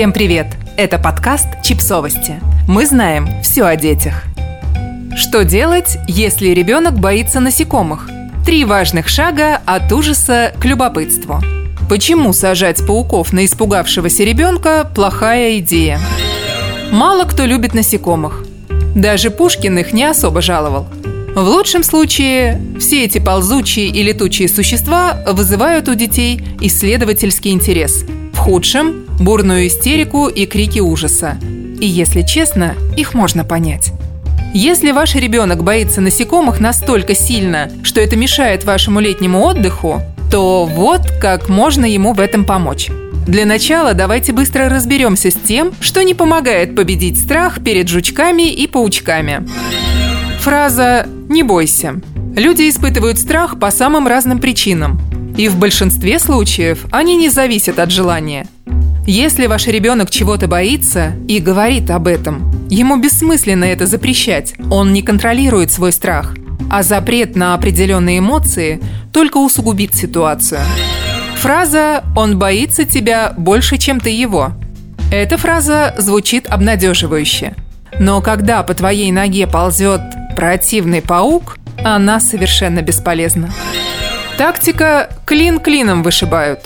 Всем привет! Это подкаст «Чипсовости». Мы знаем все о детях. Что делать, если ребенок боится насекомых? Три важных шага от ужаса к любопытству. Почему сажать пауков на испугавшегося ребенка – плохая идея? Мало кто любит насекомых. Даже Пушкин их не особо жаловал. В лучшем случае все эти ползучие и летучие существа вызывают у детей исследовательский интерес. В худшем – бурную истерику и крики ужаса. И если честно, их можно понять. Если ваш ребенок боится насекомых настолько сильно, что это мешает вашему летнему отдыху, то вот как можно ему в этом помочь. Для начала давайте быстро разберемся с тем, что не помогает победить страх перед жучками и паучками. Фраза «не бойся». Люди испытывают страх по самым разным причинам. И в большинстве случаев они не зависят от желания. Если ваш ребенок чего-то боится и говорит об этом, ему бессмысленно это запрещать, он не контролирует свой страх. А запрет на определенные эмоции только усугубит ситуацию. Фраза «он боится тебя больше, чем ты его». Эта фраза звучит обнадеживающе. Но когда по твоей ноге ползет противный паук, она совершенно бесполезна. Тактика «клин клином вышибают».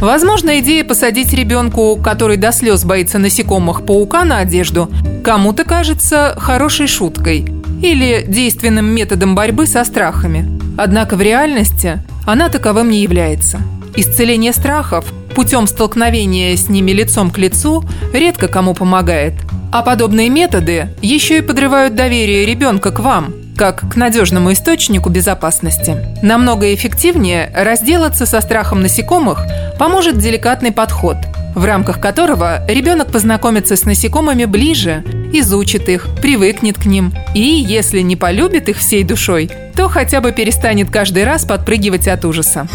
Возможно, идея посадить ребенку, который до слез боится насекомых, паука на одежду, кому-то кажется хорошей шуткой или действенным методом борьбы со страхами. Однако в реальности она таковым не является – Исцеление страхов путем столкновения с ними лицом к лицу редко кому помогает. А подобные методы еще и подрывают доверие ребенка к вам, как к надежному источнику безопасности. Намного эффективнее разделаться со страхом насекомых поможет деликатный подход, в рамках которого ребенок познакомится с насекомыми ближе, изучит их, привыкнет к ним и, если не полюбит их всей душой, то хотя бы перестанет каждый раз подпрыгивать от ужаса.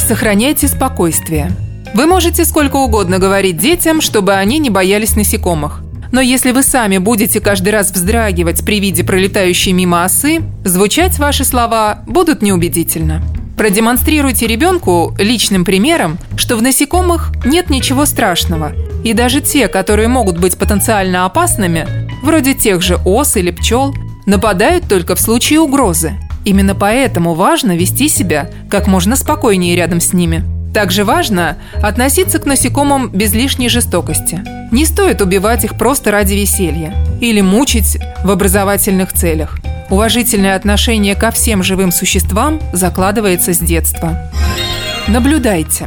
Сохраняйте спокойствие. Вы можете сколько угодно говорить детям, чтобы они не боялись насекомых. Но если вы сами будете каждый раз вздрагивать при виде пролетающей мимо осы, звучать ваши слова будут неубедительно. Продемонстрируйте ребенку личным примером, что в насекомых нет ничего страшного, и даже те, которые могут быть потенциально опасными, вроде тех же ос или пчел, нападают только в случае угрозы. Именно поэтому важно вести себя как можно спокойнее рядом с ними. Также важно относиться к насекомым без лишней жестокости. Не стоит убивать их просто ради веселья или мучить в образовательных целях. Уважительное отношение ко всем живым существам закладывается с детства. Наблюдайте.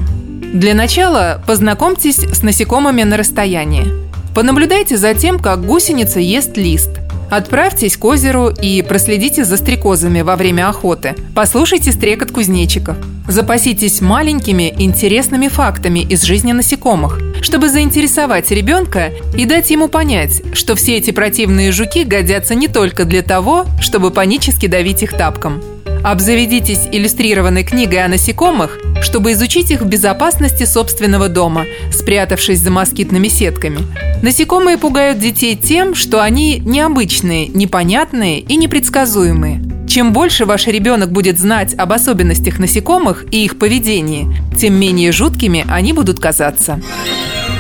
Для начала познакомьтесь с насекомыми на расстоянии. Понаблюдайте за тем, как гусеница ест лист – Отправьтесь к озеру и проследите за стрекозами во время охоты. Послушайте стрекот кузнечиков. Запаситесь маленькими интересными фактами из жизни насекомых, чтобы заинтересовать ребенка и дать ему понять, что все эти противные жуки годятся не только для того, чтобы панически давить их тапком. Обзаведитесь иллюстрированной книгой о насекомых, чтобы изучить их в безопасности собственного дома, спрятавшись за москитными сетками. Насекомые пугают детей тем, что они необычные, непонятные и непредсказуемые. Чем больше ваш ребенок будет знать об особенностях насекомых и их поведении, тем менее жуткими они будут казаться.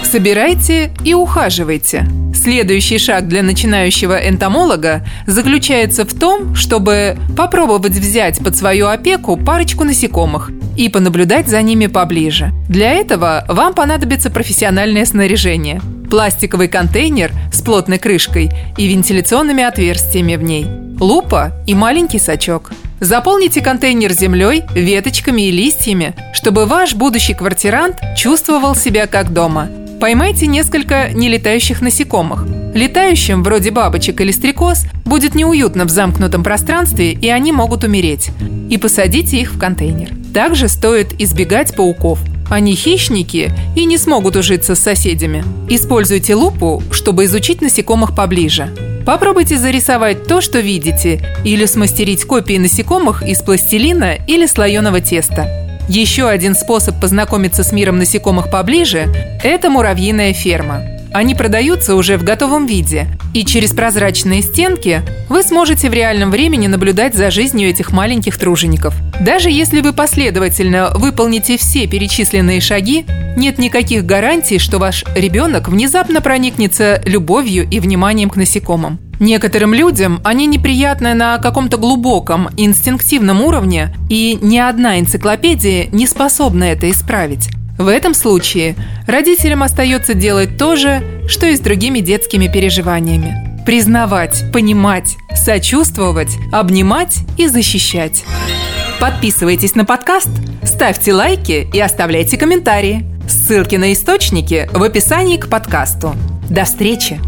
Собирайте и ухаживайте. Следующий шаг для начинающего энтомолога заключается в том, чтобы попробовать взять под свою опеку парочку насекомых и понаблюдать за ними поближе. Для этого вам понадобится профессиональное снаряжение. Пластиковый контейнер с плотной крышкой и вентиляционными отверстиями в ней. Лупа и маленький сачок. Заполните контейнер землей, веточками и листьями, чтобы ваш будущий квартирант чувствовал себя как дома – Поймайте несколько нелетающих насекомых. Летающим, вроде бабочек или стрекоз, будет неуютно в замкнутом пространстве, и они могут умереть. И посадите их в контейнер. Также стоит избегать пауков. Они хищники и не смогут ужиться с соседями. Используйте лупу, чтобы изучить насекомых поближе. Попробуйте зарисовать то, что видите, или смастерить копии насекомых из пластилина или слоеного теста. Еще один способ познакомиться с миром насекомых поближе – это муравьиная ферма. Они продаются уже в готовом виде, и через прозрачные стенки вы сможете в реальном времени наблюдать за жизнью этих маленьких тружеников. Даже если вы последовательно выполните все перечисленные шаги, нет никаких гарантий, что ваш ребенок внезапно проникнется любовью и вниманием к насекомым. Некоторым людям они неприятны на каком-то глубоком, инстинктивном уровне, и ни одна энциклопедия не способна это исправить. В этом случае родителям остается делать то же, что и с другими детскими переживаниями. Признавать, понимать, сочувствовать, обнимать и защищать. Подписывайтесь на подкаст, ставьте лайки и оставляйте комментарии. Ссылки на источники в описании к подкасту. До встречи!